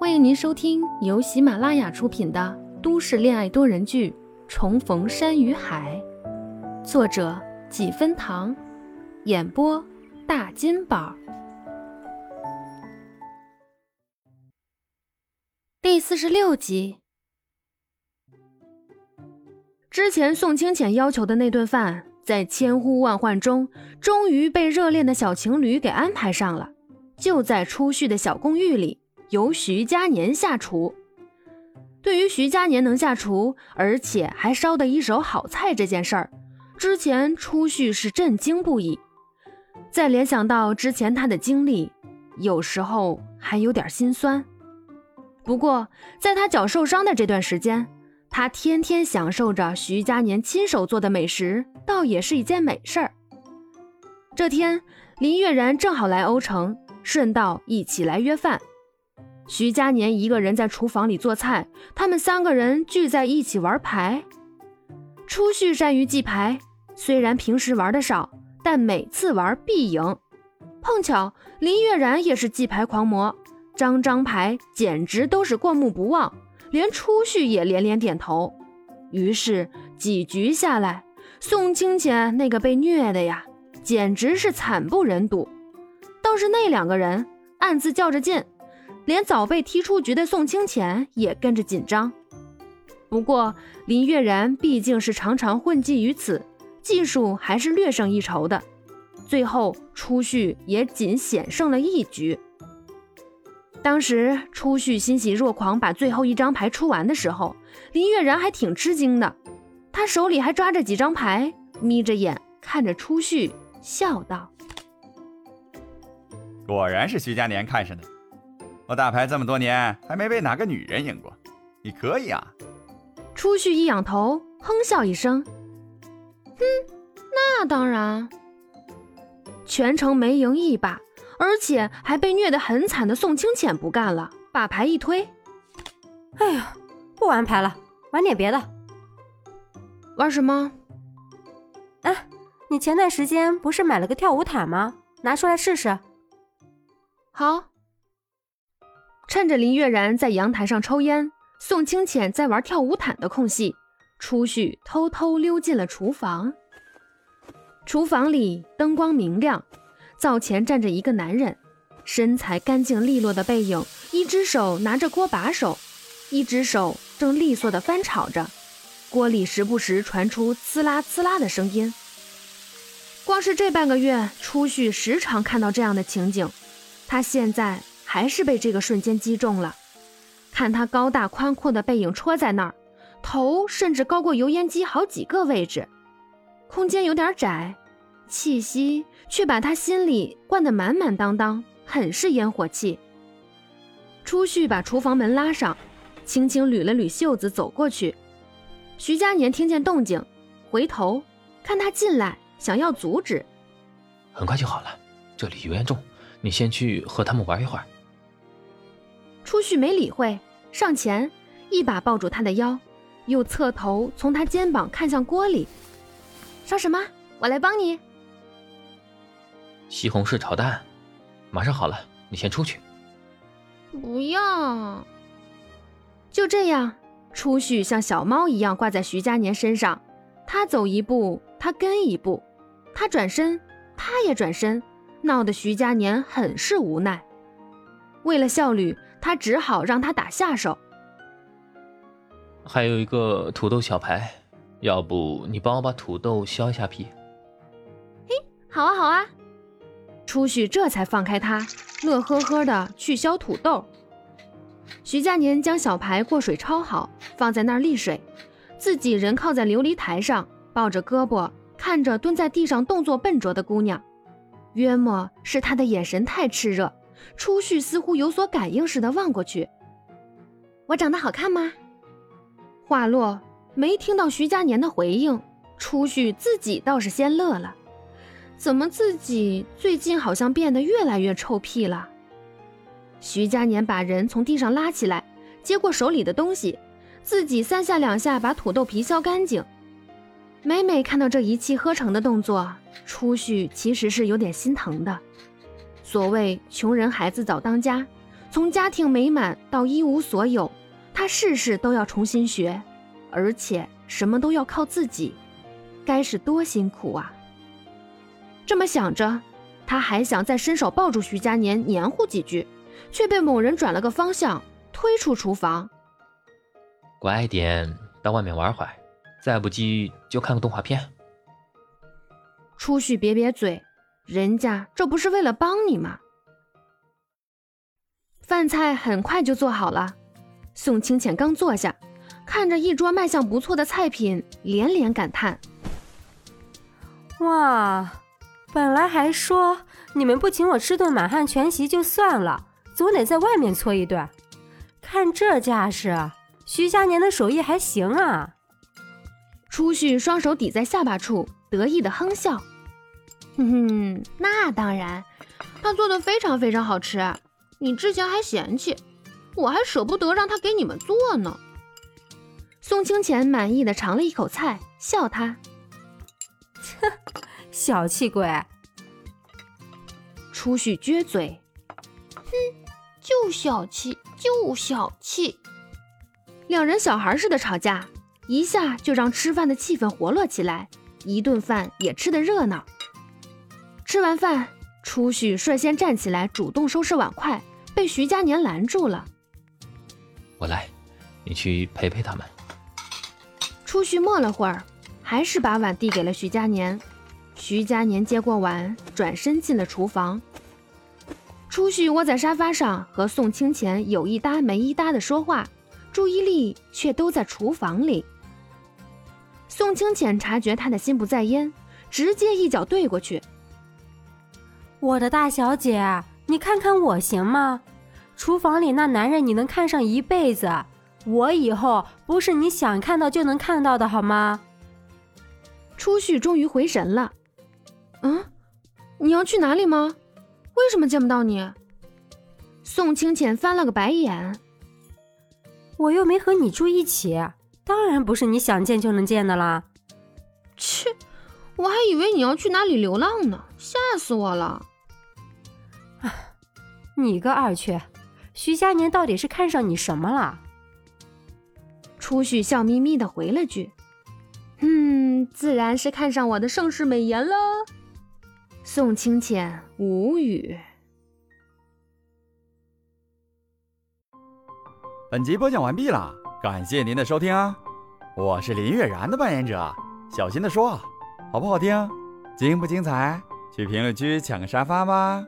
欢迎您收听由喜马拉雅出品的都市恋爱多人剧《重逢山与海》，作者几分糖，演播大金宝。第四十六集，之前宋清浅要求的那顿饭，在千呼万唤中，终于被热恋的小情侣给安排上了，就在初旭的小公寓里。由徐佳年下厨。对于徐佳年能下厨，而且还烧得一手好菜这件事儿，之前初旭是震惊不已。再联想到之前他的经历，有时候还有点心酸。不过，在他脚受伤的这段时间，他天天享受着徐佳年亲手做的美食，倒也是一件美事儿。这天，林月然正好来欧城，顺道一起来约饭。徐佳年一个人在厨房里做菜，他们三个人聚在一起玩牌。初旭善于记牌，虽然平时玩的少，但每次玩必赢。碰巧林月然也是记牌狂魔，张张牌简直都是过目不忘，连初旭也连连点头。于是几局下来，宋清浅那个被虐的呀，简直是惨不忍睹。倒是那两个人暗自较着劲。连早被踢出局的宋清浅也跟着紧张。不过林月然毕竟是常常混迹于此，技术还是略胜一筹的。最后初旭也仅险胜了一局。当时初旭欣喜若狂，把最后一张牌出完的时候，林月然还挺吃惊的。他手里还抓着几张牌，眯着眼看着初旭，笑道：“果然是徐佳年看上的。”我打牌这么多年，还没被哪个女人赢过，你可以啊！初旭一仰头，哼笑一声：“哼，那当然。”全程没赢一把，而且还被虐得很惨的宋清浅不干了，把牌一推：“哎呀，不玩牌了，玩点别的。玩什么？哎，你前段时间不是买了个跳舞毯吗？拿出来试试。”好。趁着林月然在阳台上抽烟，宋清浅在玩跳舞毯的空隙，初旭偷偷溜进了厨房。厨房里灯光明亮，灶前站着一个男人，身材干净利落的背影，一只手拿着锅把手，一只手正利索地翻炒着，锅里时不时传出呲啦呲啦的声音。光是这半个月，初旭时常看到这样的情景，他现在。还是被这个瞬间击中了。看他高大宽阔的背影戳在那儿，头甚至高过油烟机好几个位置，空间有点窄，气息却把他心里灌得满满当当，很是烟火气。初旭把厨房门拉上，轻轻捋了捋袖子走过去。徐佳年听见动静，回头看他进来，想要阻止。很快就好了，这里油烟重，你先去和他们玩一会儿。初旭没理会，上前一把抱住他的腰，又侧头从他肩膀看向锅里，烧什么？我来帮你。西红柿炒蛋，马上好了，你先出去。不要。就这样，初旭像小猫一样挂在徐佳年身上，他走一步，他跟一步，他转身，他也转身，闹得徐佳年很是无奈。为了效率。他只好让他打下手。还有一个土豆小排，要不你帮我把土豆削一下皮？嘿，好啊，好啊！初旭这才放开他，乐呵呵的去削土豆。徐佳年将小排过水焯好，放在那儿沥水，自己人靠在琉璃台上，抱着胳膊，看着蹲在地上动作笨拙的姑娘。约莫是他的眼神太炽热。初旭似乎有所感应似的望过去，我长得好看吗？话落，没听到徐佳年的回应，初旭自己倒是先乐了。怎么自己最近好像变得越来越臭屁了？徐佳年把人从地上拉起来，接过手里的东西，自己三下两下把土豆皮削干净。每每看到这一气呵成的动作，初旭其实是有点心疼的。所谓穷人孩子早当家，从家庭美满到一无所有，他事事都要重新学，而且什么都要靠自己，该是多辛苦啊！这么想着，他还想再伸手抱住徐佳年黏糊几句，却被某人转了个方向，推出厨房。乖点，到外面玩会儿，再不济就看个动画片。初旭瘪瘪嘴，人家这不是为了帮你吗？饭菜很快就做好了，宋清浅刚坐下，看着一桌卖相不错的菜品，连连感叹：“哇，本来还说你们不请我吃顿满汉全席就算了，总得在外面搓一顿。看这架势，徐佳年的手艺还行啊！”初旭双手抵在下巴处。得意的哼笑，哼哼，那当然，他做的非常非常好吃。你之前还嫌弃，我还舍不得让他给你们做呢。宋清浅满意的尝了一口菜，笑他，切，小气鬼。初旭撅嘴，哼，就小气，就小气。两人小孩似的吵架，一下就让吃饭的气氛活络起来。一顿饭也吃得热闹。吃完饭，初旭率先站起来，主动收拾碗筷，被徐佳年拦住了。我来，你去陪陪他们。初旭默了会儿，还是把碗递给了徐佳年。徐佳年接过碗，转身进了厨房。初旭窝在沙发上，和宋清前有一搭没一搭的说话，注意力却都在厨房里。宋清浅察觉他的心不在焉，直接一脚对过去。我的大小姐，你看看我行吗？厨房里那男人你能看上一辈子，我以后不是你想看到就能看到的，好吗？初旭终于回神了。嗯，你要去哪里吗？为什么见不到你？宋清浅翻了个白眼。我又没和你住一起。当然不是你想见就能见的啦！切，我还以为你要去哪里流浪呢，吓死我了！啊，你个二缺，徐佳年到底是看上你什么了？初旭笑眯眯的回了句：“嗯，自然是看上我的盛世美颜了。”宋清浅无语。本集播讲完毕了。感谢您的收听啊！我是林月然的扮演者，小心的说，好不好听？精不精彩？去评论区抢个沙发吧！